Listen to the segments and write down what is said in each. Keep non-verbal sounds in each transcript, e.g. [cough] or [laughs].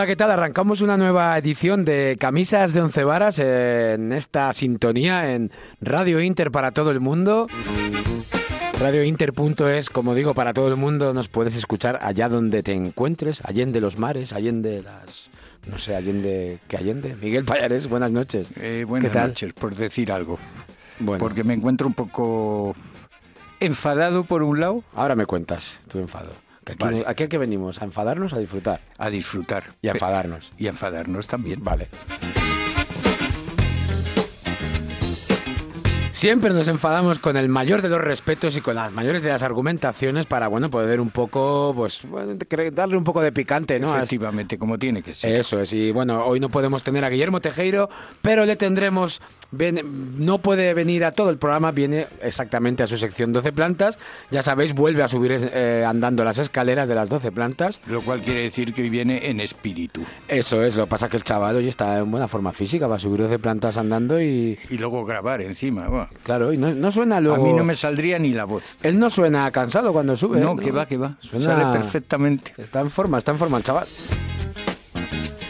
Hola, ¿qué tal? Arrancamos una nueva edición de Camisas de Once Varas en esta sintonía en Radio Inter para todo el mundo. Radiointer.es, como digo, para todo el mundo nos puedes escuchar allá donde te encuentres, allende los mares, allende las... No sé, allende... ¿Qué allende? Miguel Payares, buenas noches. Eh, buenas ¿Qué tal? noches, por decir algo. Bueno, Porque me encuentro un poco enfadado por un lado, ahora me cuentas tu enfado. Que aquí, Vale. ¿Aquí a qué venimos? ¿A enfadarnos a disfrutar? a disfrutar. Y a enfadarnos. Y a enfadarnos también. Vale. Siempre nos enfadamos con el mayor de los respetos y con las mayores de las argumentaciones para, bueno, poder un poco, pues, bueno, darle un poco de picante, ¿no? Efectivamente, como tiene que ser. Eso es, y bueno, hoy no podemos tener a Guillermo Tejero, pero le tendremos, no puede venir a todo el programa, viene exactamente a su sección 12 plantas, ya sabéis, vuelve a subir eh, andando las escaleras de las 12 plantas, Lo cual quiere decir que hoy viene en espíritu. eso es, lo que pasa que el chaval hoy está en buena forma física, va a subir 12 plantas andando y, Y luego grabar encima. buah. Claro, y no, no suena luego... A mí no me saldría ni la voz. Él no suena cansado cuando sube. No, ¿eh? que va, que va. Suena- Sale perfectamente. Está en forma, está en forma el chaval.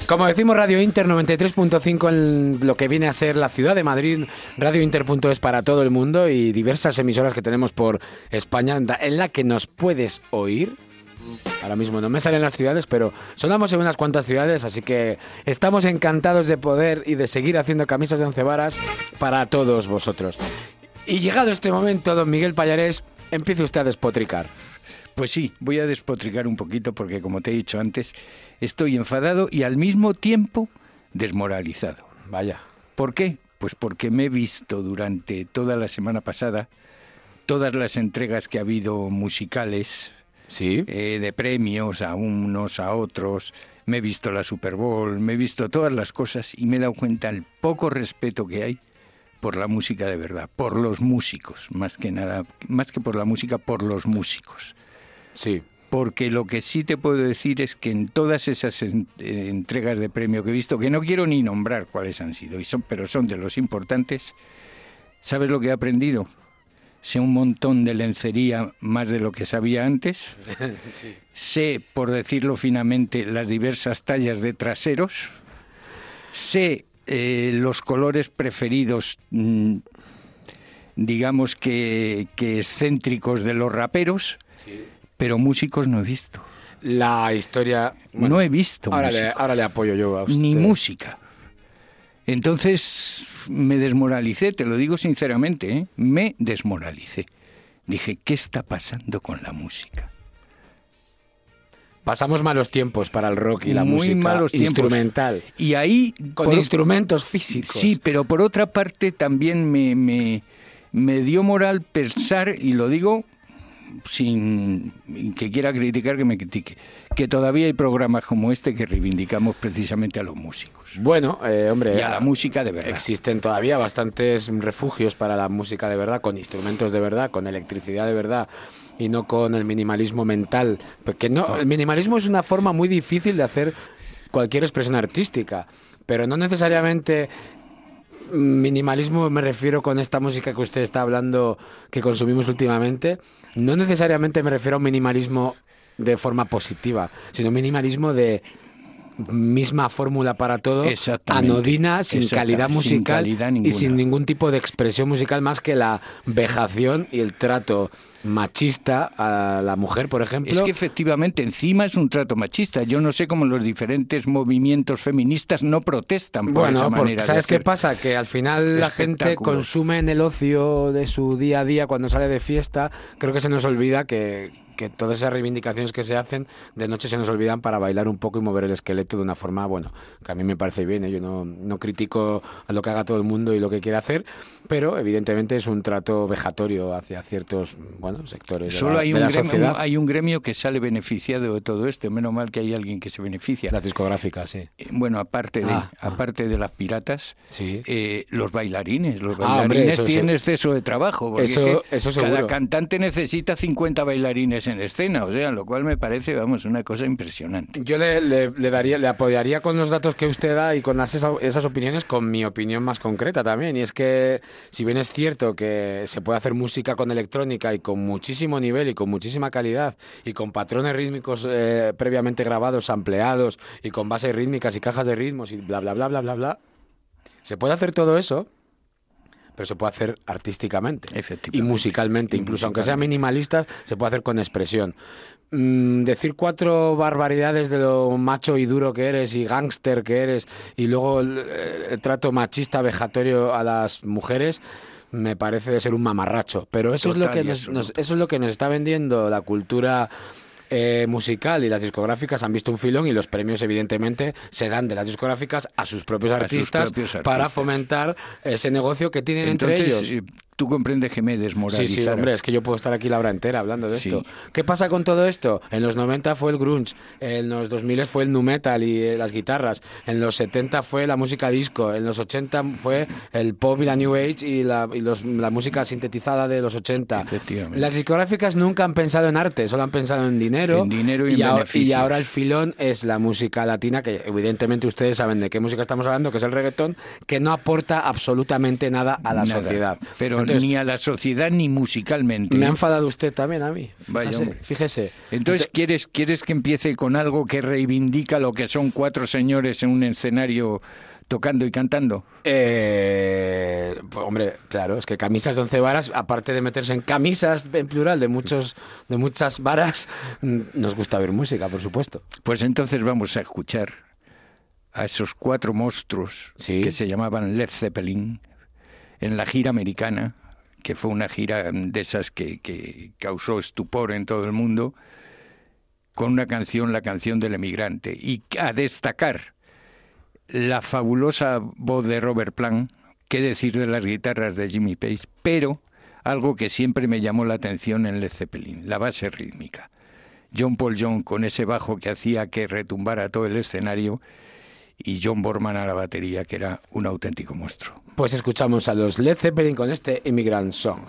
Como decimos, Radio Inter 93.5 en lo que viene a ser la ciudad de Madrid, Radio Inter.es para todo el mundo y diversas emisoras que tenemos por España en la que nos puedes oír. Ahora mismo no me salen las ciudades, pero sonamos en unas cuantas ciudades, así que estamos encantados de poder y de seguir haciendo camisas de once varas para todos vosotros. Y llegado este momento, don Miguel Payarés, empiece usted a despotricar. Pues sí, voy a despotricar un poquito porque, como te he dicho antes, estoy enfadado y al mismo tiempo desmoralizado. Vaya. ¿Por qué? Pues porque me he visto durante toda la semana pasada todas las entregas que ha habido musicales Sí. eh, de premios a unos, a otros. Me he visto la Super Bowl, me he visto todas las cosas y me he dado cuenta el poco respeto que hay por la música de verdad, por los músicos, más que nada, más que por la música, por los músicos. Sí. Porque lo que sí te puedo decir es que en todas esas en- eh, entregas de premio que he visto, que no quiero ni nombrar cuáles han sido, y son, pero son de los importantes, ¿sabes lo que he aprendido? Sé un montón de lencería más de lo que sabía antes. [laughs] Sé, por decirlo finamente, las diversas tallas de traseros. Sé eh, los colores preferidos, mm, digamos que, que excéntricos de los raperos, pero músicos no he visto. La historia. bueno, no he visto ahora le, ahora le apoyo yo a usted. ni música. Entonces me desmoralicé, te lo digo sinceramente, ¿eh? me desmoralicé. Dije, ¿qué está pasando con la música? Pasamos malos tiempos para el rock y la Muy música malos tiempos. instrumental. Y ahí... Con por- instrumentos físicos. Sí, pero por otra parte también me, me, me dio moral pensar, y lo digo sin que quiera criticar que me critique, que todavía hay programas como este que reivindicamos precisamente a los músicos. Bueno, eh, hombre. Y a la música de verdad. Existen todavía bastantes refugios para la música de verdad, con instrumentos de verdad, con electricidad de verdad y no con el minimalismo mental. Porque no, el minimalismo es una forma muy difícil de hacer cualquier expresión artística, pero no necesariamente minimalismo me refiero con esta música que usted está hablando que consumimos últimamente, no necesariamente me refiero a un minimalismo de forma positiva, sino minimalismo de misma fórmula para todo, anodina, sin calidad sin musical calidad y sin ningún tipo de expresión musical más que la vejación y el trato machista a la mujer, por ejemplo. Es que efectivamente encima es un trato machista. Yo no sé cómo los diferentes movimientos feministas no protestan por bueno, esa manera. ¿sabes qué pasa? Que al final la gente consume en el ocio de su día a día cuando sale de fiesta. Creo que se nos olvida que, que todas esas reivindicaciones que se hacen de noche se nos olvidan para bailar un poco y mover el esqueleto de una forma, bueno, que a mí me parece bien, ¿eh? yo no, no critico lo que haga todo el mundo y lo que quiere hacer, pero evidentemente es un trato vejatorio hacia ciertos bueno, sectores Solo de la, hay, de un la gremio, sociedad. hay un gremio que sale beneficiado de todo esto, menos mal que hay alguien que se beneficia. Las discográficas, sí. Eh, Bueno, aparte de, Ah, ah. aparte de las piratas, Sí. eh, los bailarines. Los Ah, hombre, bailarines eso- tienen eso- exceso de trabajo. porque eso- es que eso cada cantante necesita 50 bailarines en escena, o sea, lo cual me parece, vamos, una cosa impresionante. Yo le, le- le daría, le apoyaría con los datos que usted da y con las- esa- esas opiniones con mi opinión más concreta también. Y es que, si bien es cierto que se puede hacer música con electrónica y con muchísimo nivel y con muchísima calidad y con patrones rítmicos eh, previamente grabados, ampliados y con bases rítmicas y cajas de ritmos y bla, bla, bla, bla, bla, bla, se puede hacer todo eso. Pero se puede hacer artísticamente y musicalmente, incluso aunque sean musicalmente. minimalistas, se puede hacer con expresión. Mm, decir cuatro barbaridades de lo macho y duro que eres y gángster que eres y luego el, el trato machista vejatorio a las mujeres me parece de ser un mamarracho. Pero eso Total es lo que nos, nos- eso es lo que nos está vendiendo la cultura eh, musical y las discográficas han visto un filón y los premios evidentemente se dan de las discográficas a sus propios A sus artistas, para fomentar ese negocio que tienen Entonces, entre ellos. Tú comprendes que me Sí, desmoralizara. sí, hombre, es que yo puedo estar aquí la hora entera hablando de Sí. esto. ¿Qué pasa con todo esto? En los 90 fue el grunge, en los 2000 fue el nu metal y eh, las guitarras, en los 70 fue la música disco, en los 80 fue el pop y la new age y la, y los- la música sintetizada de los 80. Efectivamente. Las discográficas nunca han pensado en arte, solo han pensado en dinero. En dinero y en ahora, beneficios. y ahora el filón es la música latina, que evidentemente ustedes saben de qué música estamos hablando, que es el reggaetón, que no aporta absolutamente nada a la Nada. sociedad. Pero Entonces, ni a la sociedad ni musicalmente. me ha enfadado usted también a mí. Vaya, Fíjese. hombre. fíjese. Entonces, Ente- ¿quieres, ¿quieres que empiece con algo que reivindica lo que son cuatro señores en un escenario tocando y cantando? eh, pues, hombre, claro, es que camisas de once varas, aparte de meterse en camisas en plural de muchos de muchas varas, mm, nos gusta oír música, por supuesto. Pues entonces vamos a escuchar a esos cuatro monstruos Sí. que se llamaban Led Zeppelin en la gira americana, que fue una gira de esas que, que causó estupor en todo el mundo, con una canción, la canción del emigrante. Y a destacar la fabulosa voz de Robert Plant, qué decir de las guitarras de Jimmy Page, pero algo que siempre me llamó la atención en Led Zeppelin, la base rítmica. John Paul John con ese bajo que hacía que retumbara todo el escenario y John Borman a la batería, que era un auténtico monstruo. Pues escuchamos a los Led Zeppelin con este Immigrant Song.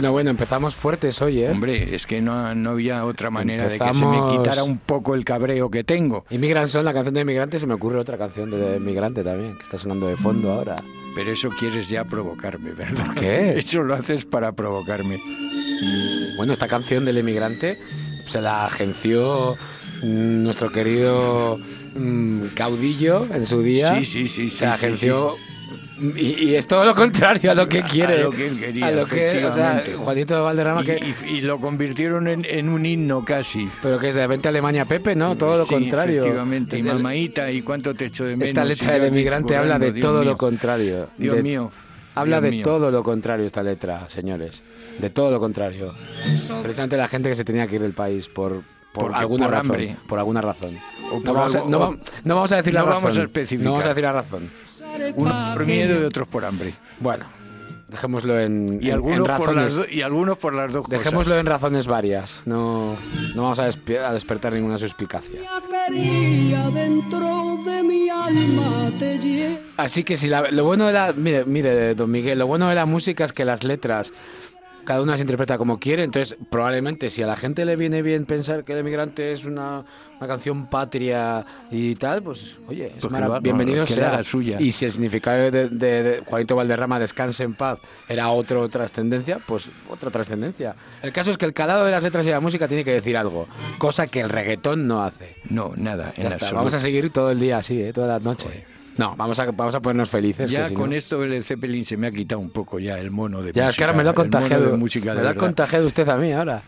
Bueno, bueno, empezamos fuertes hoy, ¿eh? Hombre, es que no, no había otra manera de que se Empezamos- me quitara un poco el cabreo que tengo. Inmigran son la canción de Inmigrante, se me ocurre otra canción de Inmigrante también, que está sonando de fondo ahora. Pero eso quieres ya provocarme, ¿verdad? ¿Por qué? [laughs] Eso lo haces para provocarme. Bueno, esta canción del Emigrante se la agenció mm, nuestro querido mm, caudillo en su día. Sí, sí, sí, sí, Se sí, agenció. Y, y es todo lo contrario a lo que quiere. A lo que él quería, A lo que, o sea. Juanito de Valderrama, Y, que, y- y lo convirtieron en, en un himno casi. pero que es de repente Alemania Pepe, ¿no? Todo lo Sí, contrario. Efectivamente, y el- mamaíta, ¿y cuánto te echo de menos? esta letra del emigrante habla de Dios todo mío. lo contrario. Dios De- mío. Habla Dios de mío. todo lo contrario esta letra, señores. De todo lo contrario. Precisamente la gente que se tenía que ir del país por, por Porque- alguna por razón. hambre. Por alguna razón. No, vamos a, algo- no, va- no vamos a decir la no razón. vamos a especificar. No vamos a decir la razón. Unos por miedo y otros por hambre. Bueno, dejémoslo en, Y en- algunos, en por las razones. do- y algunos por las dos Dejémoslo cosas. en razones varias. No, no vamos a, a despertar ninguna suspicacia. Así que si la- lo bueno de la mire, mire, don Miguel, lo bueno de la música es que las letras cada una se interpreta como quiere, entonces probablemente si a la gente le viene bien pensar que el emigrante es una, una canción patria y tal, pues oye, es Pues bienvenido le sea. haga suya. Y si el significado de, de- de Juanito Valderrama descanse en paz era otra trascendencia, pues otra trascendencia. El caso es que el calado de las letras y la música tiene que decir algo, cosa que el reggaetón no hace. No, nada, en Ya está, absoluto. vamos a seguir todo el día así, ¿eh? toda la noche. No, vamos a, vamos a ponernos felices. Ya que si con no- esto el Zeppelin se me ha quitado un poco ya el mono de Ya, música. es que ahora me lo ha contagiado. de música me lo ha contagiado usted a mí ahora.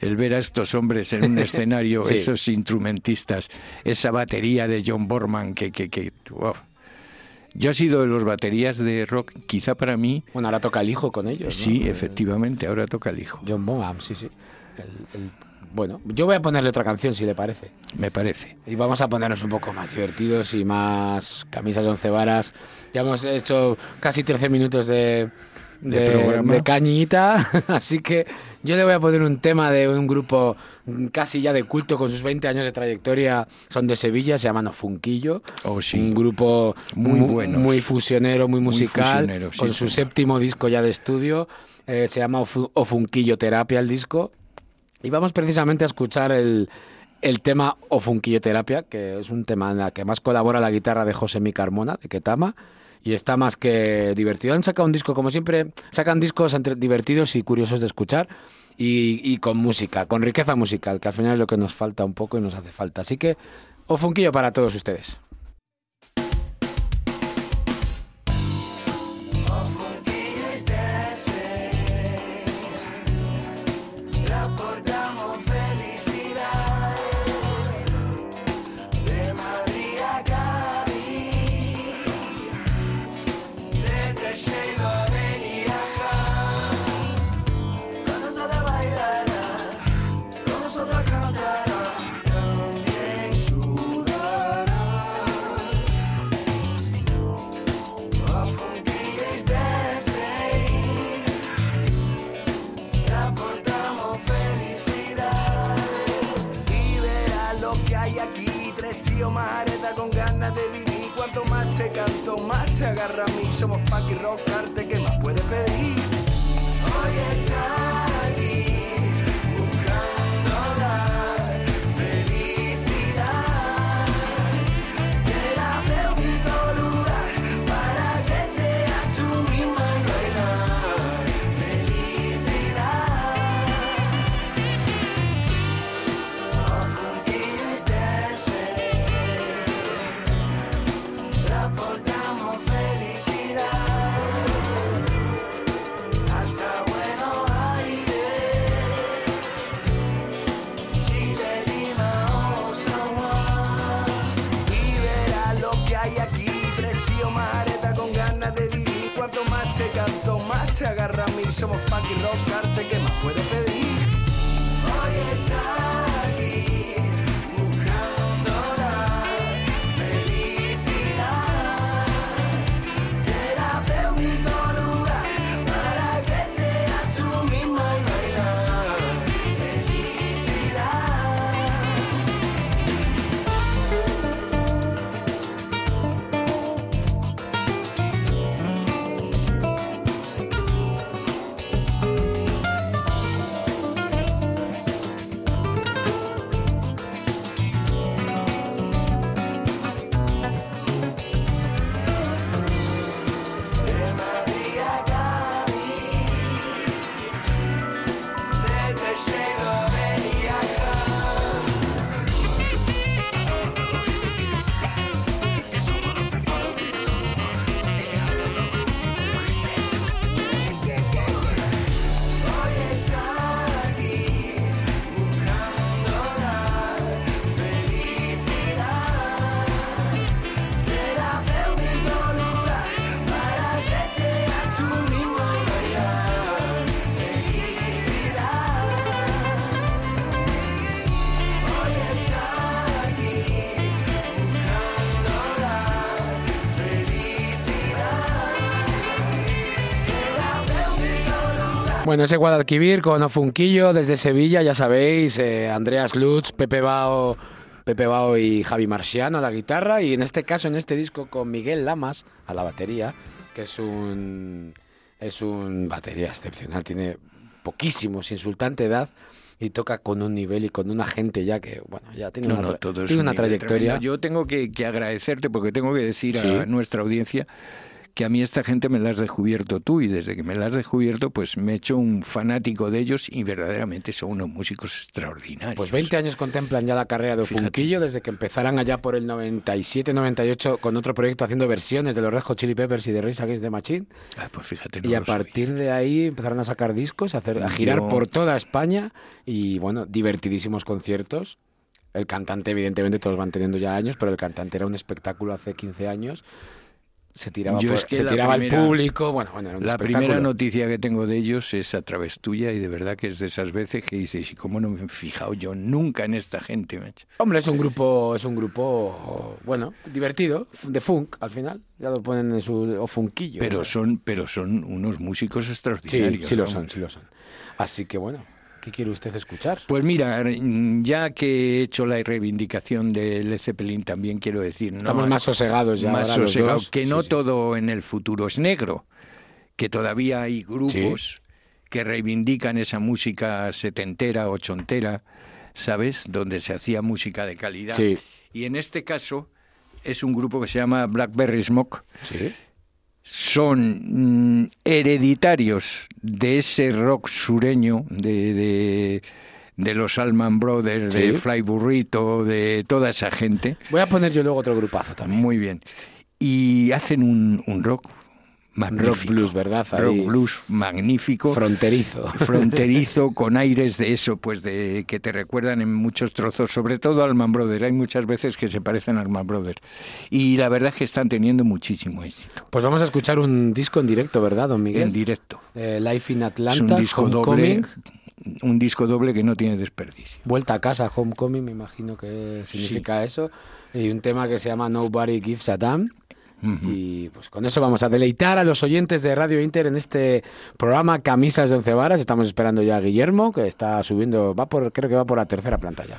El ver a estos hombres en un [laughs] escenario, Sí. esos instrumentistas, esa batería de John Borman que... que, que wow. Yo he sido de los baterías de rock, quizá para mí, Bueno, ahora toca el hijo con ellos. sí, efectivamente, ahora toca el hijo, John Bonham, sí, sí. El- el- Bueno, yo voy a ponerle otra canción si le parece. me parece. Y vamos a ponernos un poco más divertidos y más camisas once varas. Ya hemos hecho casi 13 minutos de, De de, de cañita, [laughs] así que yo le voy a poner un tema de un grupo casi ya de culto con sus 20 años de trayectoria. Son de Sevilla, se llaman Ofunquillo. Oh, sí. Un grupo Muy mu- buenos. muy fusionero, muy musical, fusionero, sí, con su séptimo disco ya de estudio. Eh, se llama Ofu- Ofunquillo Terapia el disco. Y vamos precisamente a escuchar el, el tema O Funquillo Terapia, que es un tema en el que más colabora la guitarra de José Mi Carmona, de Ketama, y está más que divertido. Han sacado un disco, como siempre, sacan discos entre divertidos y curiosos de escuchar, y, y con música, con riqueza musical, que al final es lo que nos falta un poco y nos hace falta. Así que O Funquillo para todos ustedes. Tíos más areta con ganas de vivir. Cuanto más te canto, más te agarra a mí. Somos funky rock, arte, ¿qué más puedes pedir? Te agarra a mí. Somos funky rock, arte, ¿qué Bueno, ese Guadalquivir con Ofunquillo desde Sevilla, ya sabéis, eh, Andreas Lutz, Pepe Bao, Pepe Bao y Javi Marciano a la guitarra y en este caso, en este disco, con Miguel Lamas a la batería, que es un, es un batería excepcional, tiene poquísimos, insultante edad y toca con un nivel y con una gente ya que, bueno, ya tiene No, una, no, todo tiene trayectoria. tremendo. Yo tengo que, que agradecerte porque tengo que decir Sí. a nuestra audiencia que a mí esta gente me la has descubierto tú y desde que me la has descubierto pues me he hecho un fanático de ellos y verdaderamente son unos músicos extraordinarios. Pues 20 años contemplan ya la carrera de Fíjate. Ofunquillo desde que empezaran allá por el 97-98 con otro proyecto haciendo versiones de los Red Hot Chili Peppers y de Rage Against the Machine. Ah, pues fíjate, no y a sabía. partir de ahí empezaron a sacar discos, a, hacer, a girar Yo- por toda España y bueno, divertidísimos conciertos. El cantante, evidentemente, todos van teniendo ya años, pero el cantante era un espectáculo hace 15 años. Se tiraba, por- es que se al público. Bueno, bueno, era un La primera noticia que tengo de ellos es a través tuya y de verdad que es de esas veces que dices, ¿y cómo no me he fijado yo nunca en esta gente? macho?". Hombre, es un grupo, es un grupo, bueno, divertido, de funk, al final. Ya lo ponen en su o funquillo. Pero o sea. son, pero son unos músicos Sí, extraordinarios. sí lo vamos. son, sí lo son. Así que bueno, ¿qué quiere usted escuchar? Pues mira, ya que he hecho la reivindicación de Led Zeppelin, también quiero decir, ¿no? Estamos más sosegados ya. más ahora los sosegados, dos. que no sí. todo en el futuro es negro, que todavía hay grupos que reivindican esa música setentera, ochontera, ¿sabes? Donde se hacía música de calidad. Y en este caso es un grupo que se llama Blackberry Smoke. Sí. Son mm, hereditarios de ese rock sureño, de, de, de los Allman Brothers, de. Fly Burrito, de toda esa gente. Voy a poner yo luego otro grupazo también. Muy bien. Y hacen un, un rock magnífico. blues, ¿verdad? Ahí. Rock blues magnífico. Fronterizo. [laughs] fronterizo con aires de eso, pues de que te recuerdan en muchos trozos, sobre todo al Man Brothers. Hay muchas veces que se parecen al Man Brothers. Y la verdad es que están teniendo muchísimo éxito Pues vamos a escuchar un disco en directo, ¿verdad, don Miguel? en directo. Eh, Life in Es Atlanta, un disco doble, un disco doble que no tiene desperdicio. Vuelta a casa, Homecoming, me imagino que significa eso. Y un tema que se llama Nobody Gives a Damn. Y pues con eso vamos a deleitar a los oyentes de Radio Inter en este programa Camisas de Once Varas. Estamos esperando ya a Guillermo, que está subiendo, va por, creo que va por la tercera planta ya.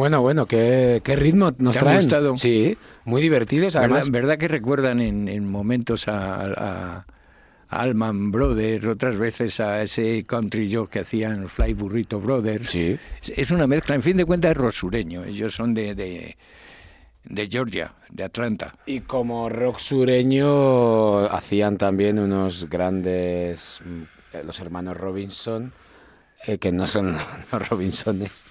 Bueno, bueno, ¿qué, qué ritmo nos ¿Te han traen? gustado? Sí, muy divertidos. Además, ¿Verdad, verdad que recuerdan en, en momentos a, a- a Allman Brothers, otras veces a ese country joke que hacían Fly Burrito Brothers? Sí. Es- una mezcla, en fin de cuentas es rosureño. Ellos son de, de, de Georgia, de Atlanta. Y como rock sureño hacían también unos grandes, mm, los hermanos Robinson, eh, que no son [laughs] los Robinsones,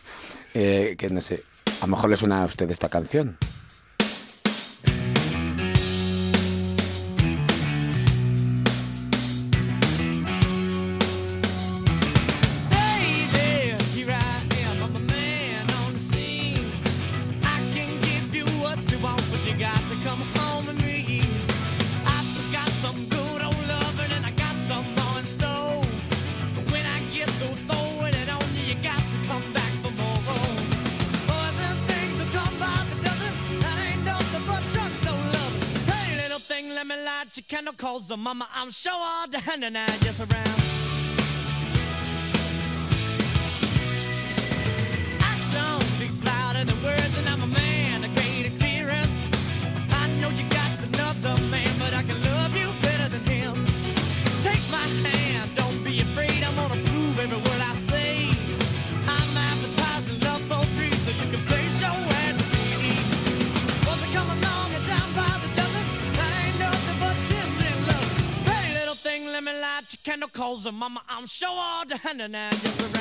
eh, que no sé, a lo mejor les suena a usted esta canción. Cause the mama, I'm sure all the hand and I just around. Cause the mama, I'm sure all the hand and just around.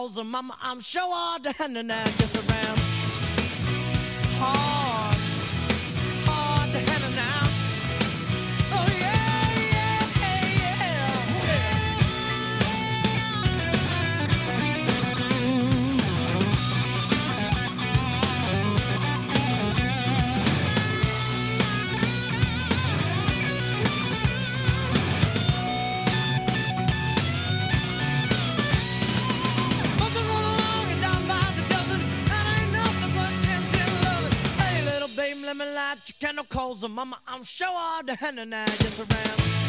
calls her mama. I'm sure all down and I guess around. calls her mama. I'm sure all hand henna now just around.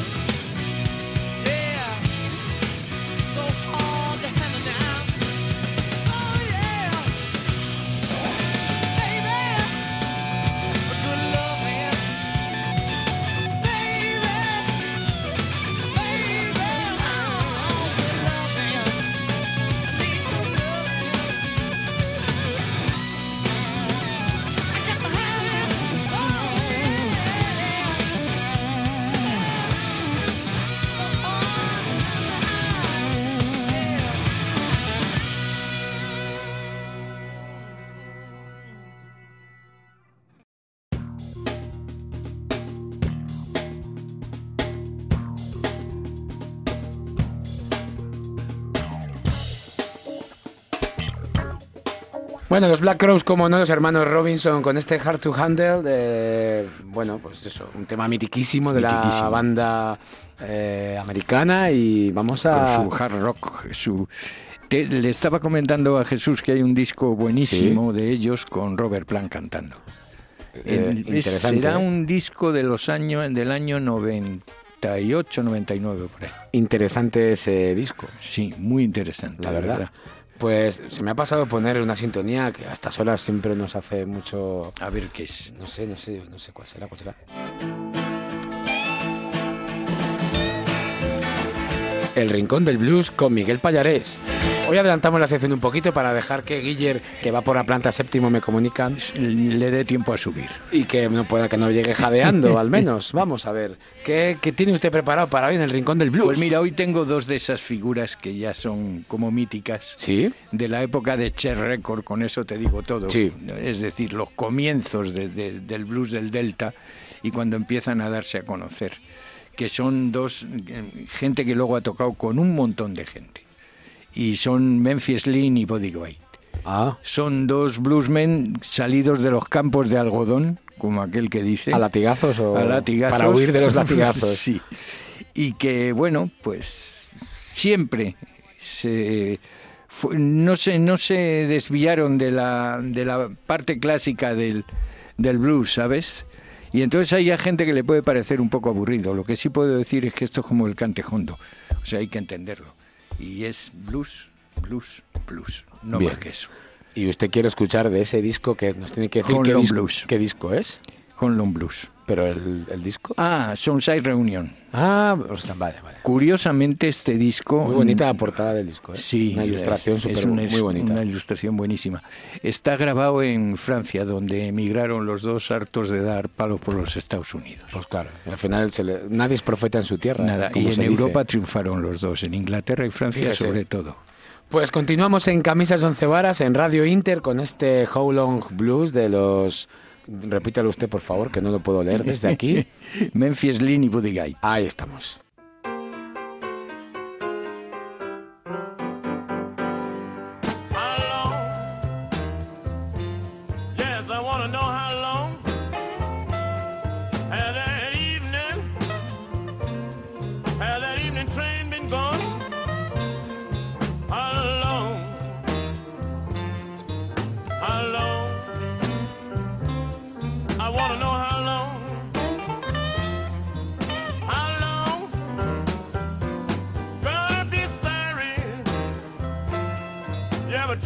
Bueno, los Black Crowes, como no, los hermanos Robinson con este Hard to Handle, de, bueno, pues eso, un tema mitiquísimo de la banda eh, americana y vamos Con a... su hard rock, su... Te- le estaba comentando a Jesús que hay un disco buenísimo de ellos con Robert Plant cantando. Eh, es- será ¿eh? un disco de los años del año 98, 99 por ahí. Interesante ese disco, Sí, muy interesante, la verdad. Pues se me ha pasado poner una sintonía que a estas horas siempre nos hace mucho... A ver qué es. No sé, no sé, no sé cuál será, cuál será. El Rincón del Blues con Miguel Pallarés. Hoy adelantamos la sección un poquito para dejar que Guiller, que va por la planta séptimo, me comunican Le dé tiempo a subir. y que no pueda que no llegue jadeando, al [laughs] menos. Vamos a ver, ¿qué, qué tiene usted preparado para hoy en el Rincón del Blues? Pues mira, hoy tengo dos de esas figuras que ya son como míticas. ¿Sí? De la época de Cher Record, con eso te digo todo. Sí. Es decir, los comienzos de- de- del blues del Delta y cuando empiezan a darse a conocer. Que son dos, gente que luego ha tocado con un montón de gente. y son Memphis Lean y Buddy White. Ah, Son dos bluesmen salidos de los campos de algodón, como aquel que dice. ¿a latigazos o A latigazos. para huir de los latigazos? [laughs] sí. Y que, bueno, pues siempre se, no, se, no se desviaron de la, de la parte clásica del, del blues, ¿sabes? Y entonces hay gente que le puede parecer un poco aburrido. Lo que sí puedo decir es que esto es como el cantejondo. O sea, hay que entenderlo. Y es blues, blues, blues. No Bien. más que eso. Y usted quiere escuchar de ese disco que nos tiene que decir qué disco, Blues. qué disco es. Con Long Blues. Pero el, el disco. Ah, Sunside Reunion. Ah, o sea, vale, vale. Curiosamente este disco... Muy bonita la portada del disco, ¿eh? Sí, Una ilustración es- súper es una, muy bonita. Una ilustración buenísima. Está grabado en Francia, donde emigraron los dos hartos de dar palos por los Estados Unidos. Pues claro, al final se le- nadie es profeta en su tierra. Nada, y en se dice. Europa triunfaron los dos, en Inglaterra y Francia Fíjese. sobre todo. Pues continuamos en Camisas Once Varas, en Radio Inter, con este How Long Blues de los... Repítalo usted, por favor, que no lo puedo leer desde aquí. [laughs] Memphis Lean y Buddy Guy. Ahí estamos. How long? Yes, I want to know how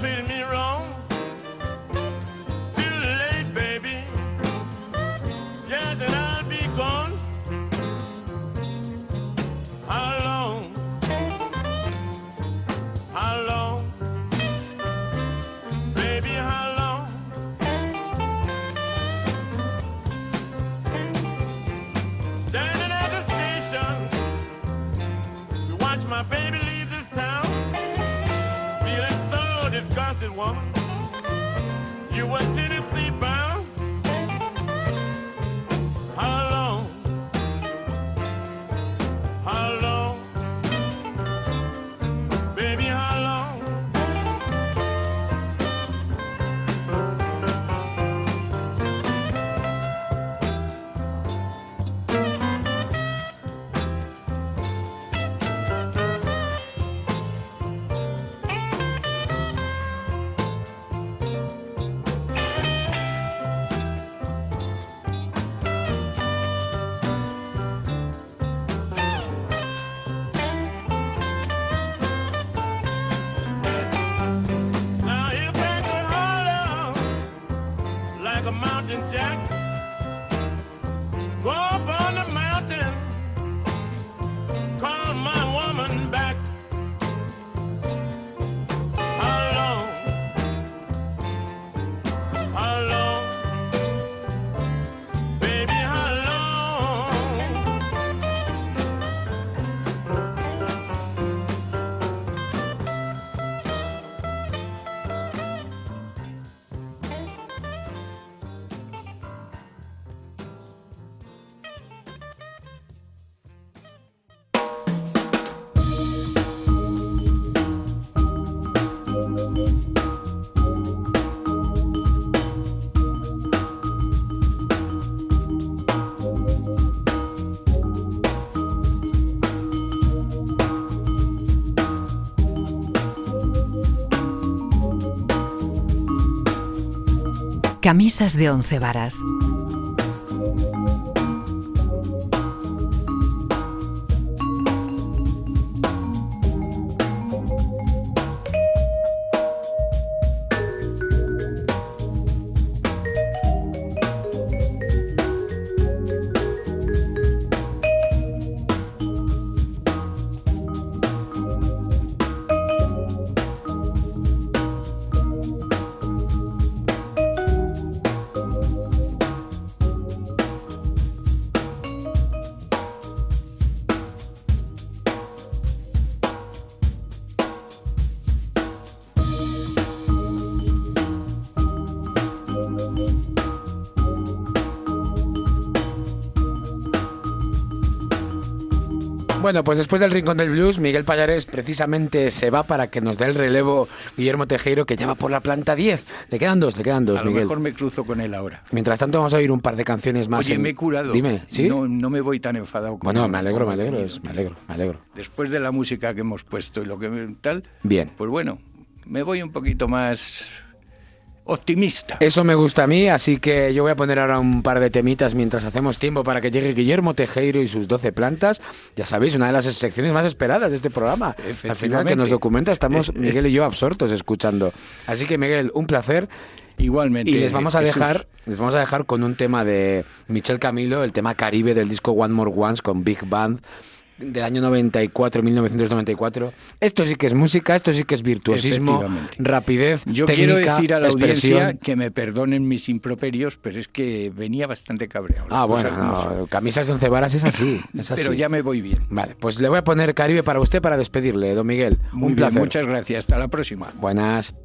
You ever treated me woman. You were Tennessee bound. Camisas de once varas. Bueno, pues después del Rincón del Blues, Miguel Payares precisamente se va para que nos dé el relevo Guillermo Tejero, que ya va por la planta 10. Le quedan dos, le quedan dos, A lo mejor me cruzo con él ahora. Mientras tanto vamos a oír un par de canciones más. Oye, en- me he curado. Dime, ¿sí? No, no me voy tan enfadado. como- bueno, me alegro, me alegro, es- me alegro, me alegro. Después de la música que hemos puesto y lo que tal, Bien. pues bueno, me voy un poquito más optimista. Eso me gusta a mí, así que yo voy a poner ahora un par de temitas mientras hacemos tiempo para que llegue Guillermo Tejero y sus 12 plantas. Ya sabéis, una de las secciones más esperadas de este programa. Al final que nos documenta, estamos Miguel y yo absortos escuchando. Así que Miguel, un placer. Igualmente. Y les vamos a Jesús. dejar, les vamos a dejar con un tema de Michel Camilo, el tema Caribe del disco One More Once con Big Band del año 94, 1994. Esto sí que es música, esto sí que es virtuosismo, rapidez, Yo técnica, quiero decir a la expresión. audiencia que me perdonen mis improperios, pero es que venía bastante cabreado. Ah, bueno, no, camisas de once varas es así, [laughs] es así. Pero ya me voy bien. Vale, pues le voy a poner Caribe para usted para despedirle, don Miguel. Muy un bien, placer. muchas gracias. Hasta la próxima. Buenas.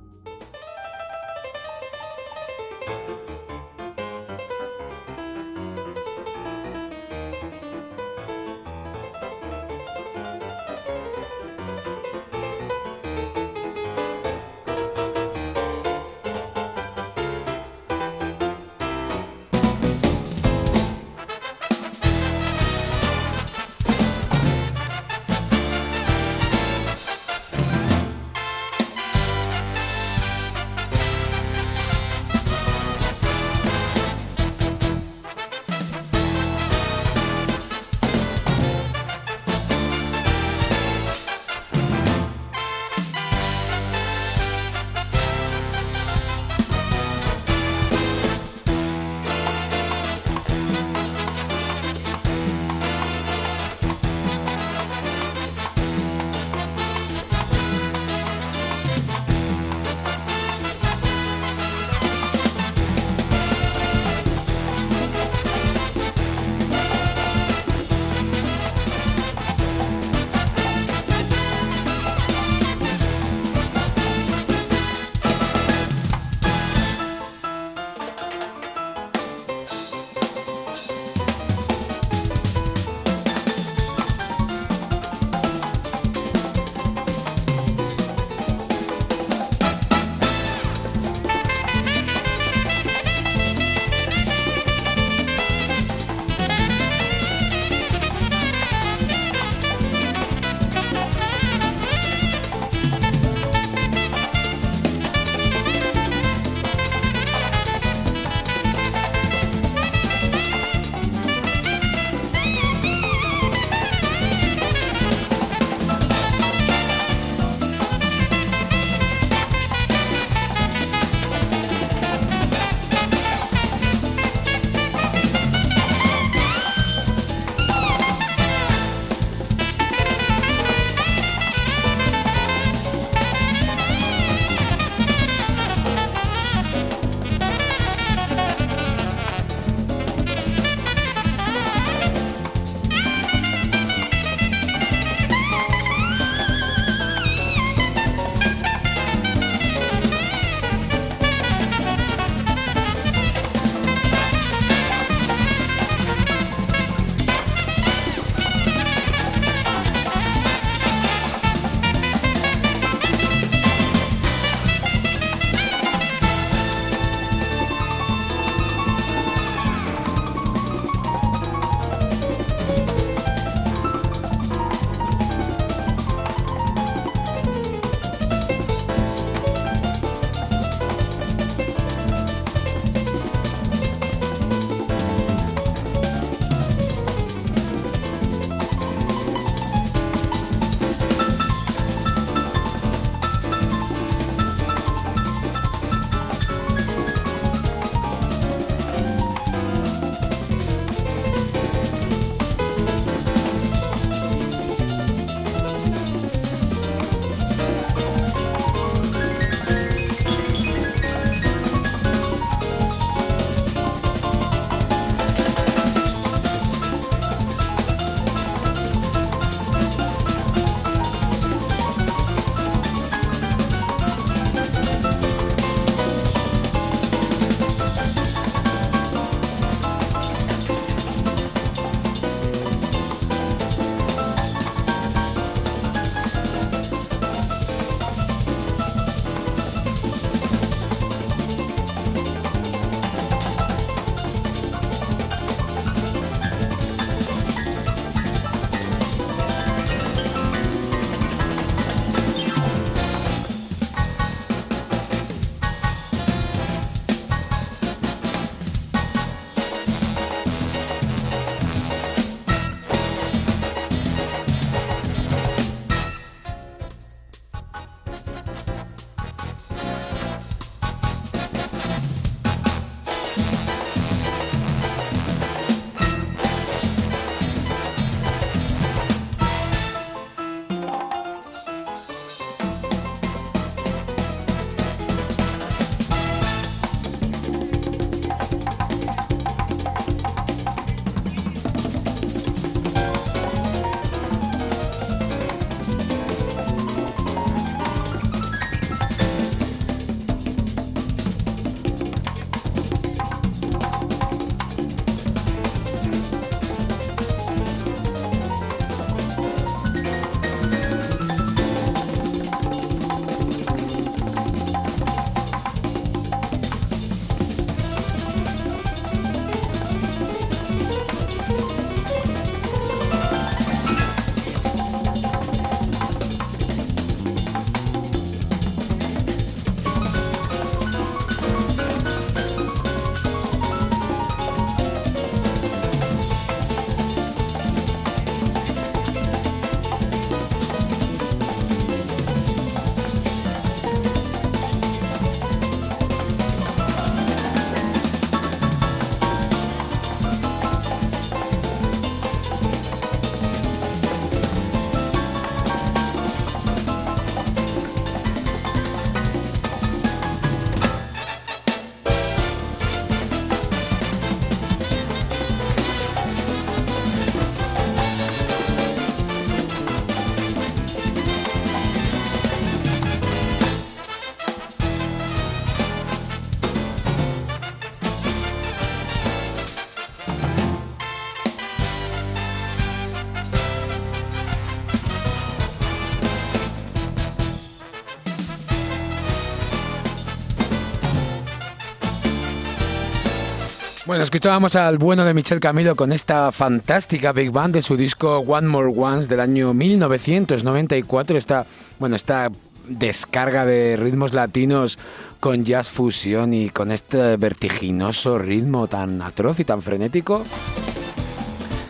Bueno, escuchábamos al bueno de Michel Camilo con esta fantástica Big Band de su disco One More Once del año 1994. Esta, bueno, esta descarga de ritmos latinos con jazz fusión y con este vertiginoso ritmo tan atroz y tan frenético.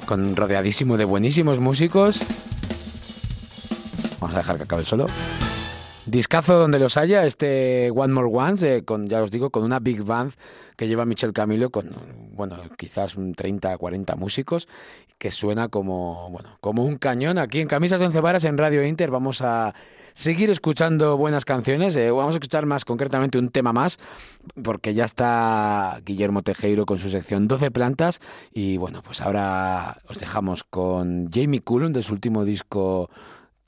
Con rodeadísimo de buenísimos músicos. Vamos a dejar que acabe el solo. Discazo donde los haya, este One More Once, eh, ya os digo, con una big band que lleva Michel Camilo, con, bueno, quizás un 30, 40 músicos, que suena como, bueno, como un cañón. Aquí en Camisas de Once Varas, en Radio Inter, vamos a seguir escuchando buenas canciones. eh, vamos a escuchar más concretamente un tema más, porque ya está Guillermo Tejero con su sección 12 plantas. Y bueno, pues ahora os dejamos con Jamie Cullum de su último disco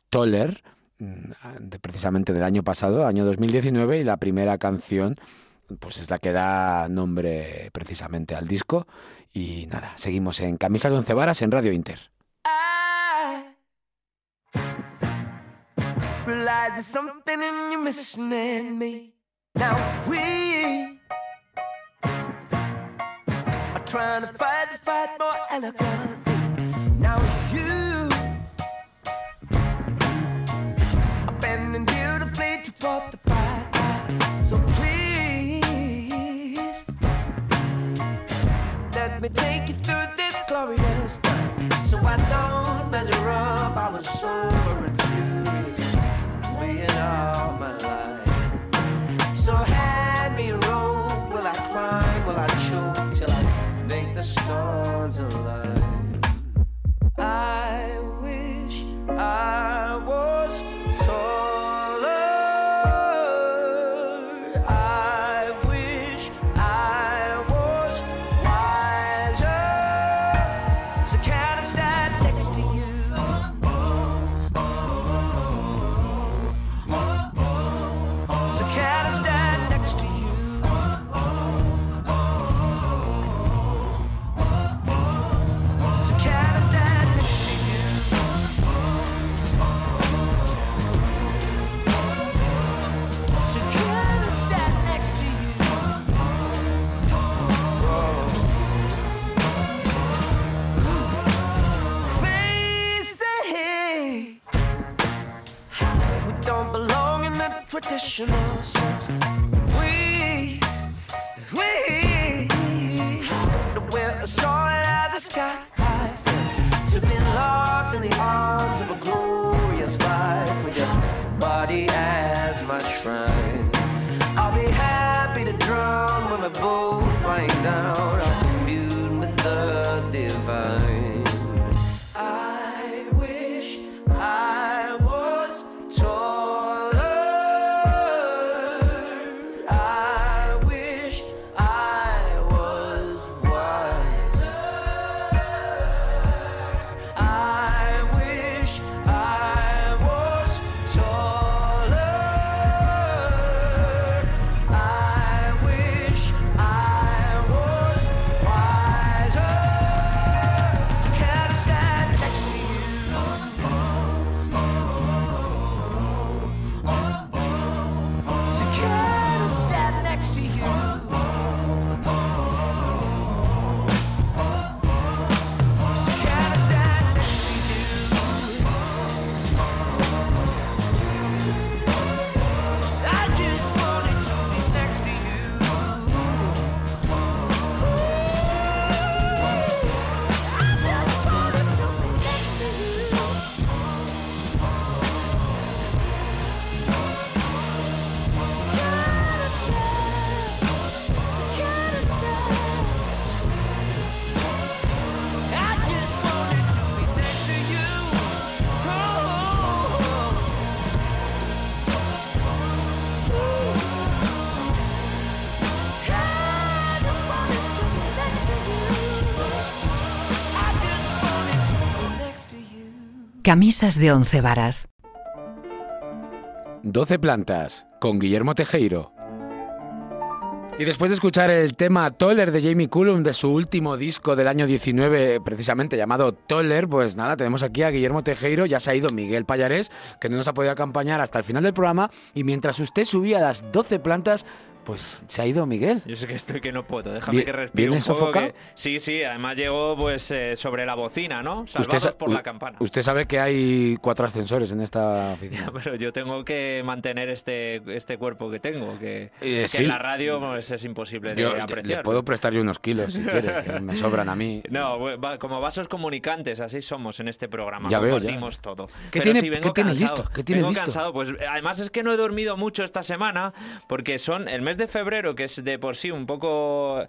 Toller, mm, precisamente del año pasado, año 2019, y la primera canción pues es la que da nombre precisamente al disco. Y nada, seguimos en Camisas de Once Varas en Radio Inter. Glorious time. So I don't measure up. I was sober and furious, laying out my life. So hand me a rope. Will I climb? Will I choke professional. Camisas de once varas. 12 plantas con Guillermo Tejero. Y después de escuchar el tema Toller de Jamie Cullum de su último disco del año 19, precisamente llamado Toller, pues nada, tenemos aquí a Guillermo Tejero, ya se ha ido Miguel Payarés, que no nos ha podido acompañar hasta el final del programa, y mientras usted subía las 12 plantas, Pues se ha ido Miguel. Yo sé que estoy que no puedo, déjame Vi- que respire ¿viene un poco. sofocado? que- Sí, sí, además llegó pues eh, sobre la bocina, ¿no? Salvados sa- por la campana. Usted sabe que hay cuatro ascensores en esta [laughs] oficina. Pero yo tengo que mantener este, este cuerpo que tengo, que, Eh, que sí. en la radio pues, es imposible de Yo- yo- apreciar. le puedo prestar yo unos kilos si quiere, que me sobran a mí. [laughs] No, como vasos comunicantes, así somos en este programa. Ya veo, ya. todo. ¿Qué Pero tiene- sí, vengo qué tiene cansado. listo? ¿Qué tiene vengo listo? cansado. Pues además es que no he dormido mucho esta semana porque son el mes de febrero, que es de por sí un poco.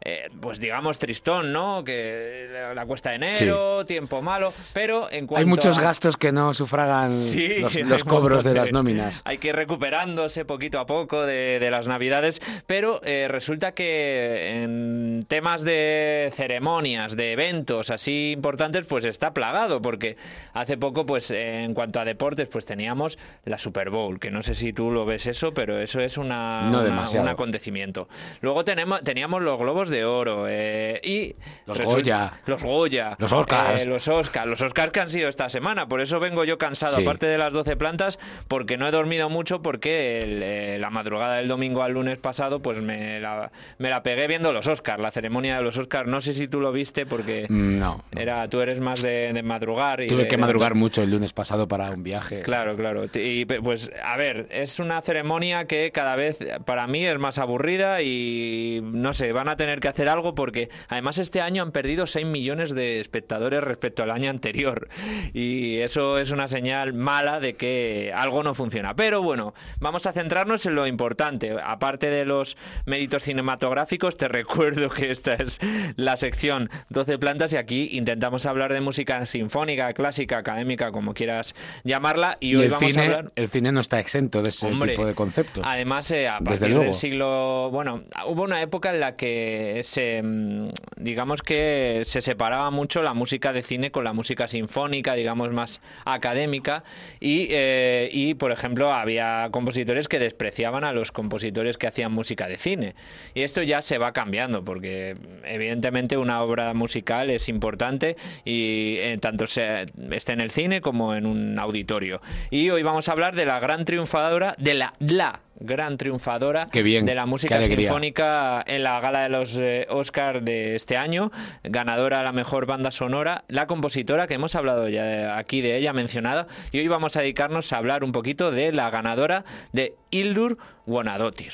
Eh, pues digamos tristón, ¿no? Que la, la cuesta de enero, tiempo malo, pero en cuanto Hay muchos a- gastos que no sufragan Sí, los, los cobros de montón las nóminas. Hay que ir recuperándose poquito a poco de, de las navidades, pero eh, resulta que en temas de ceremonias, de eventos así importantes, pues está plagado, porque hace poco, pues en cuanto a deportes, pues teníamos la Super Bowl, que no sé si tú lo ves eso, pero eso es una, No una- un acontecimiento. Luego tenemos, teníamos los globos de oro eh, y Los Goya. los Goya, Los Oscars. eh, los Oscars, los Oscars que han sido esta semana, por eso vengo yo cansado, Sí. aparte de las 12 plantas, porque no he dormido mucho, porque el, eh, la madrugada del domingo al lunes pasado, pues me la, me la pegué viendo los Oscars, la ceremonia de los Oscars. No sé si tú lo viste, porque Mm, No, era, tú eres más de, de madrugar. Y Tuve de- que de- madrugar mucho el lunes pasado para un viaje. Claro, claro. Y pues, a ver, es una ceremonia que cada vez para mí es más aburrida y no sé, van a tener que hacer algo porque además este año han perdido 6 millones de espectadores respecto al año anterior. Y eso es una señal mala de que algo no funciona. Pero bueno, vamos a centrarnos en lo importante. Aparte de los méritos cinematográficos, te [laughs] recuerdo que esta es la sección 12 plantas y aquí intentamos hablar de música sinfónica, clásica, académica, como quieras llamarla. Y, Y, hoy el, vamos cine, a hablar. el cine no está exento de ese Hombre, tipo de conceptos. Además, eh, a Desde partir luego. del siglo. Bueno, hubo una época en la que se. mm, Digamos que se separaba mucho la música de cine con la música sinfónica, digamos, más académica. Y, eh, y, por ejemplo, había compositores que despreciaban a los compositores que hacían música de cine. Y esto ya se va cambiando, porque evidentemente una obra musical es importante y eh, tanto se, esté en el cine como en un auditorio. Y hoy vamos a hablar de la gran triunfadora, de la, la gran triunfadora bien, de la música sinfónica en la gala de los eh, Oscars de este año, ganadora a la mejor banda sonora, la compositora que hemos hablado ya aquí de ella mencionada, y hoy vamos a dedicarnos a hablar un poquito de la ganadora de Hildur Guanadotir.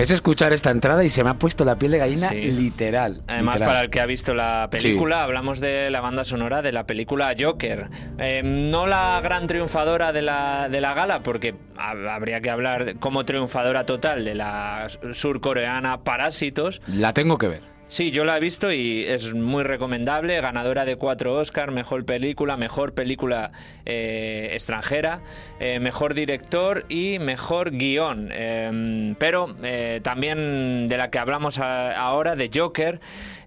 Es escuchar esta entrada y se me ha puesto la piel de gallina Sí. literal. Además, literal. para el que ha visto la película, hablamos de la banda sonora de la película Joker. Eh, no la gran triunfadora de la, de la gala, porque ha- habría que hablar como triunfadora total de la surcoreana Parásitos. La tengo que ver. Sí, yo la he visto y es muy recomendable. Ganadora de cuatro Oscars, mejor película, mejor película eh, extranjera, eh, mejor director y mejor guion. Eh, pero eh, también de la que hablamos a- ahora, de Joker,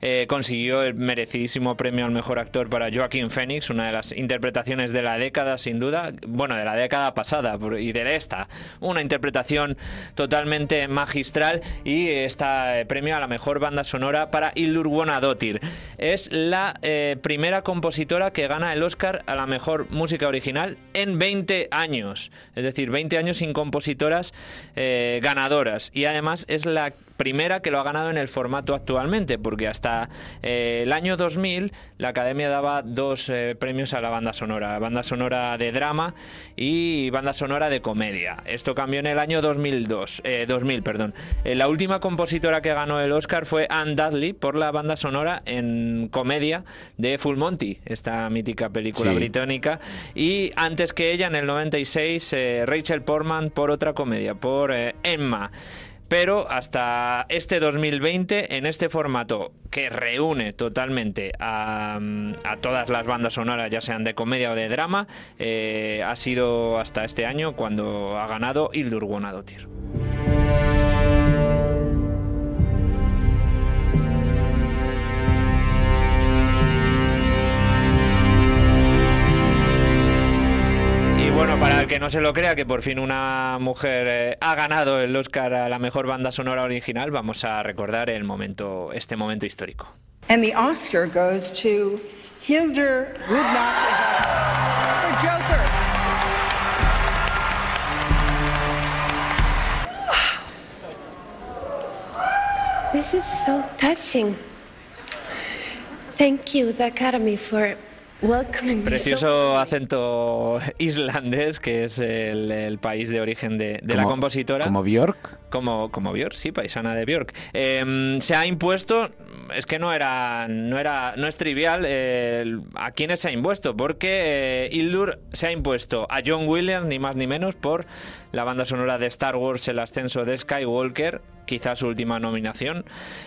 eh, consiguió el merecidísimo premio al mejor actor para Joaquín Phoenix, una de las interpretaciones de la década, sin duda. Bueno, de la década pasada y de esta. Una interpretación totalmente magistral y está eh, premio a la mejor banda sonora para Hildur Guanadotir. Es la eh, primera compositora que gana el Oscar a la mejor música original en 20 años. Es decir, 20 años sin compositoras ganadoras. Y además es la primera que lo ha ganado en el formato actualmente, porque hasta eh, el año 2000 la Academia daba dos eh, premios a la banda sonora, banda sonora de drama y banda sonora de comedia. Esto cambió en el año 2002, eh, 2000, perdón. Eh, la última compositora que ganó el Oscar fue Anne Dudley por la banda sonora en comedia de Full Monty, esta mítica película Sí. británica, y antes que ella en el 96 eh, Rachel Portman por otra comedia, por Emma. Pero hasta este 2020, en este formato que reúne totalmente a, mm, a todas las bandas sonoras, ya sean de comedia o de drama, eh, ha sido hasta este año cuando ha ganado Hildur Guanadotir. Bueno, para el que no se lo crea que por fin una mujer eh, ha ganado el Oscar a la mejor banda sonora original, vamos a recordar el momento, este momento histórico. And the Oscar goes to Hildur Gudnadottir for Joker. This is so touching. Thank you, the Academy, for Precioso acento islandés, que es el, el país de origen de, de la compositora. Como Bjork. Como, como Björk, sí, paisana de Björk. Eh, se ha impuesto, es que no era, no era, no es trivial eh, a quiénes se ha impuesto, porque eh, Hildur se ha impuesto a John Williams, ni más ni menos, por la banda sonora de Star Wars, El ascenso de Skywalker, quizás su última nominación,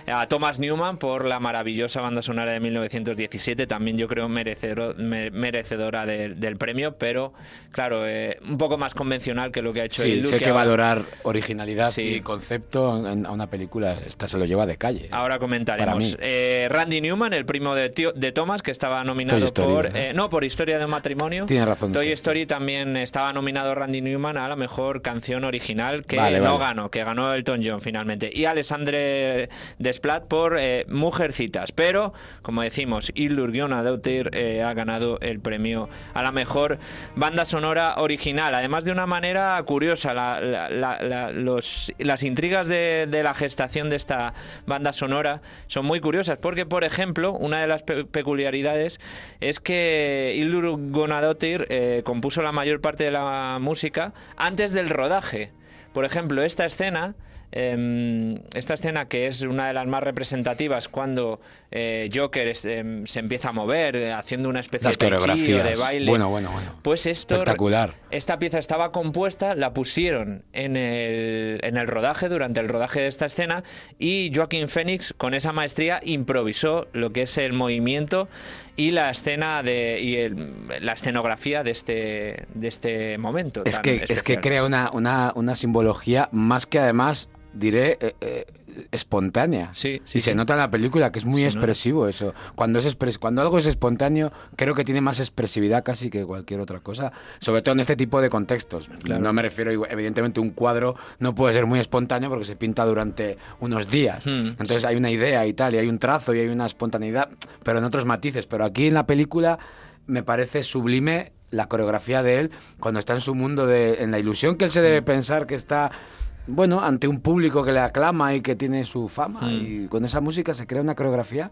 a Thomas Newman por la maravillosa banda sonora de 1917, también yo creo merecedor- me- merecedora de- del premio, pero claro, eh, un poco más convencional que lo que ha hecho Sí, sí hay que ahora- valorar originalidad Sí. y concepto en- a una película. Esta se lo lleva de calle. Ahora comentaremos. Eh, Randy Newman, el primo de, tío- de Thomas, que estaba nominado Story, por. ¿verdad? eh, no, por Historia de un matrimonio. Tiene razón Toy usted. Story también estaba nominado Randy Newman a la mejor canción original, que Vale, no vale. ganó, que ganó Elton John finalmente. Y Alessandre Desplat por eh, Mujercitas. Pero, como decimos, Hildur Guðnadóttir eh, ha ganado el premio a la mejor banda sonora original. Además, de una manera curiosa, la- la- la- la- los- las intrigas de, de la gestación de esta banda sonora son muy curiosas. Porque, por ejemplo, una de las pe- peculiaridades es que Hildur Guðnadóttir eh, compuso la mayor parte de la música antes del rodaje. Por ejemplo, esta escena, em, esta escena que es una de las más representativas cuando eh, Joker es- em, se empieza a mover eh, haciendo una especie Las de coreografías. de baile. Bueno, bueno, bueno. Pues esto, Espectacular. esta pieza estaba compuesta, la pusieron en el, en el rodaje, durante el rodaje de esta escena, y Joaquín Phoenix, con esa maestría, improvisó lo que es el movimiento y la escena de y el- la escenografía de este de este momento. Es tan que, es que crea una, una, una simbología más que además, diré, eh, eh, espontánea. Sí, sí, y se nota en la película que es muy expresivo eso. Cuando, es expres- cuando algo es espontáneo, creo que tiene más expresividad casi que cualquier otra cosa. Sobre todo en este tipo de contextos. No me refiero, evidentemente, un cuadro no puede ser muy espontáneo porque se pinta durante unos días. Hmm, Entonces hay una idea y tal, y hay un trazo y hay una espontaneidad, pero en otros matices. Pero aquí en la película me parece sublime la coreografía de él cuando está en su mundo de en la ilusión que él se debe pensar que está bueno ante un público que le aclama y que tiene su fama Mm. y con esa música se crea una coreografía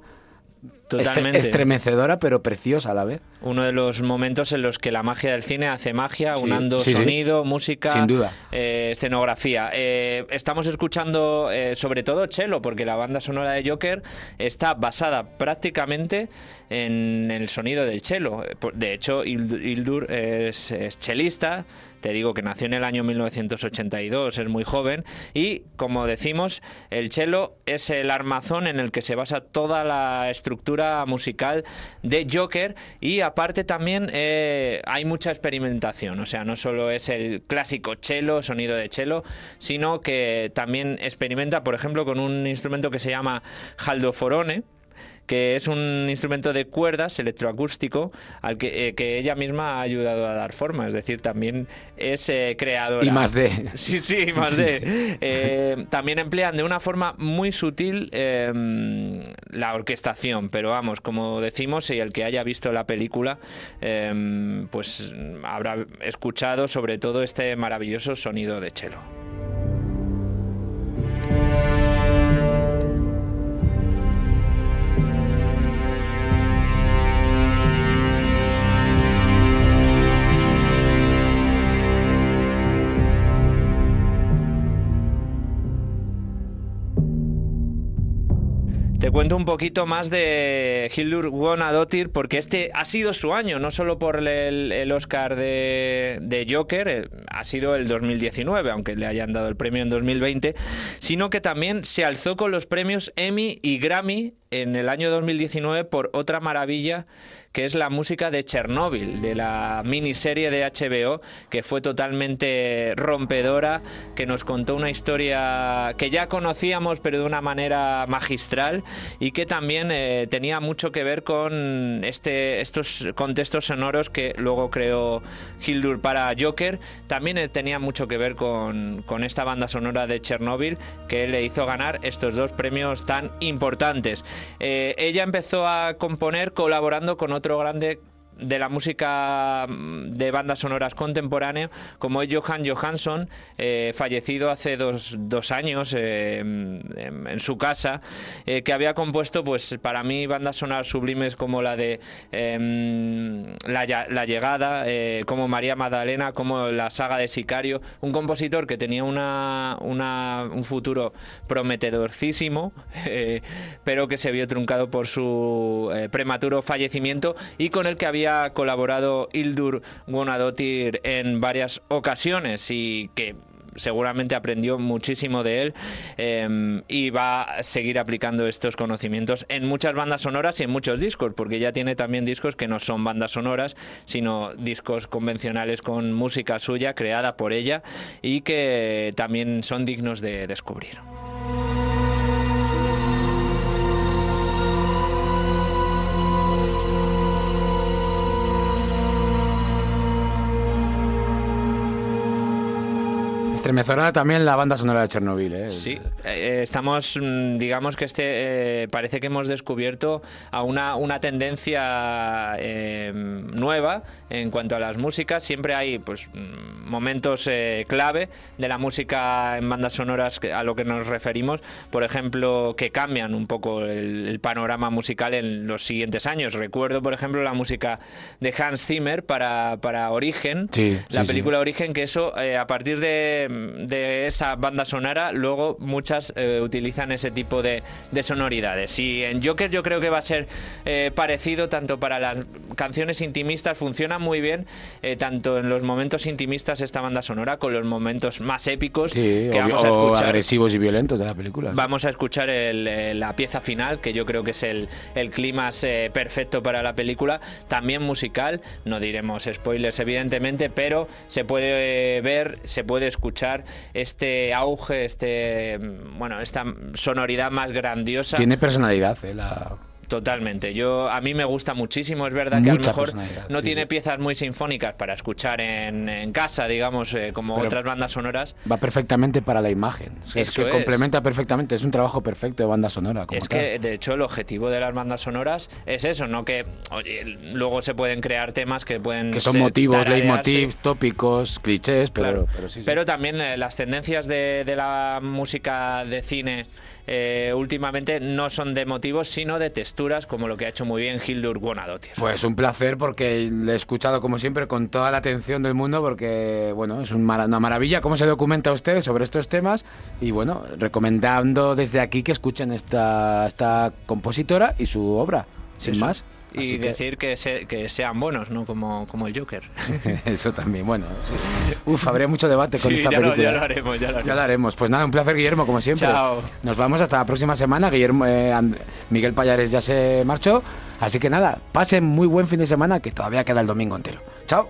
Totalmente. estremecedora pero preciosa a la vez Uno de los momentos en los que la magia del cine hace magia, Sí, unando sí, sí. sonido, música, Sin duda. eh, escenografía. Eh, estamos escuchando eh, sobre todo cello, porque la banda sonora de Joker está basada prácticamente en el sonido del cello. De hecho, Hild- Hildur es, es chelista. Te digo que nació en el año 1982, es muy joven y, como decimos, el cello es el armazón en el que se basa toda la estructura musical de Joker y aparte también eh, hay mucha experimentación, o sea, no solo es el clásico cello, sonido de cello, sino que también experimenta, por ejemplo, con un instrumento que se llama haldoforone, que es un instrumento de cuerdas electroacústico al que, eh, que ella misma ha ayudado a dar forma, es decir, también es eh, creadora. Y más de. [laughs] Sí, sí, más Sí, de. sí. Eh, también emplean de una forma muy sutil eh, la orquestación, pero vamos, como decimos, y el que haya visto la película, eh, pues habrá escuchado sobre todo este maravilloso sonido de cello. Te cuento un poquito más de Hildur Guðnadóttir porque este ha sido su año, no solo por el, el Oscar de, de Joker, eh, ha sido el 2019, aunque le hayan dado el premio en 2020, sino que también se alzó con los premios Emmy y Grammy en el año 2019 por otra maravilla que es la música de Chernóbil, de la miniserie de HBO, que fue totalmente rompedora, que nos contó una historia que ya conocíamos, pero de una manera magistral, y que también eh, tenía mucho que ver con este, estos contextos sonoros que luego creó Hildur para Joker. También eh, tenía mucho que ver con, con esta banda sonora de Chernóbil, que le hizo ganar estos dos premios tan importantes. Eh, ella empezó a componer colaborando con otro grande de la música mm, de bandas sonoras contemporánea, como es Johan Johansson, eh, fallecido hace dos, dos años eh, en, su casa, eh, que había compuesto, pues para mí, bandas sonoras sublimes como la de em, la, La Llegada, eh, como María Magdalena, como la saga de Sicario, un compositor que tenía una, una- un futuro prometedorcísimo, [laughs] pero que se vio truncado por su prematuro fallecimiento y con el que había colaborado Hildur Guðnadóttir en varias ocasiones y que seguramente aprendió muchísimo de él eh, y va a seguir aplicando estos conocimientos en muchas bandas sonoras y en muchos discos, porque ya tiene también discos que no son bandas sonoras, sino discos convencionales con música suya, creada por ella, y que también son dignos de descubrir. Estremecedora también la banda sonora de Chernobyl, ¿eh? Sí, eh, estamos, mm, digamos que este, eh, parece que hemos descubierto a una, una tendencia eh, nueva en cuanto a las músicas. Siempre hay pues mm, momentos clave de la música en bandas sonoras a lo que nos referimos, por ejemplo, que cambian un poco el, el panorama musical en los siguientes años. Recuerdo, por ejemplo, la música de Hans Zimmer para, para Origen, Sí, la sí, sí. película Origen, que eso, a partir de, de esa banda sonora, luego muchas eh, utilizan ese tipo de, de sonoridades. Y en Joker yo creo que va a ser eh, parecido tanto para las canciones intimistas, funciona muy bien, eh, tanto en los momentos intimistas esta banda sonora, con los momentos más épicos Sí, que vamos a escuchar. agresivos y violentos de la película. Vamos a escuchar el, la pieza final, que yo creo que es el, eh, perfecto para la película. También musical, no diremos spoilers evidentemente, pero se puede ver, se puede escuchar este auge, este mm, bueno, esta sonoridad más grandiosa. Tiene personalidad, ¿eh? La... Totalmente. Yo a mí me gusta muchísimo. Es verdad que a lo mejor no sí, tiene sí. piezas muy sinfónicas para escuchar en, en casa, digamos, eh, como Pero- otras bandas sonoras. Va perfectamente para la imagen. O sea, es que es. complementa perfectamente. Es un trabajo perfecto de banda sonora. Como Es tal. que, de hecho, el objetivo de las bandas sonoras es eso, no que oye, luego se pueden crear temas que pueden Que son ser- motivos, leitmotivs, tópicos, clichés, pero, Claro. pero sí, sí. Pero también eh, las tendencias de, de la música de cine eh, últimamente no son de motivos, sino de texturas, como lo que ha hecho muy bien Hildur Guðnadóttir. Pues un placer porque le he escuchado como siempre con toda la atención del mundo porque bueno, es una maravilla cómo se documenta usted sobre estos temas y bueno, recomendando desde aquí que escuchen esta, esta compositora y su obra, sin Eso. más. Y que- decir que, se- que sean buenos, ¿no? Como, como el Joker. [laughs] Eso también, bueno. sí. Uf, habría mucho debate con Sí, esta ya lo- película. ya lo haremos, ya lo haremos. haremos. Pues nada, un placer, Guillermo, como siempre. Chao. Nos vamos hasta la próxima semana. Guillermo, eh, And- Miguel Payares ya se marchó. Así que nada, pasen muy buen fin de semana que todavía queda el domingo entero. Chao.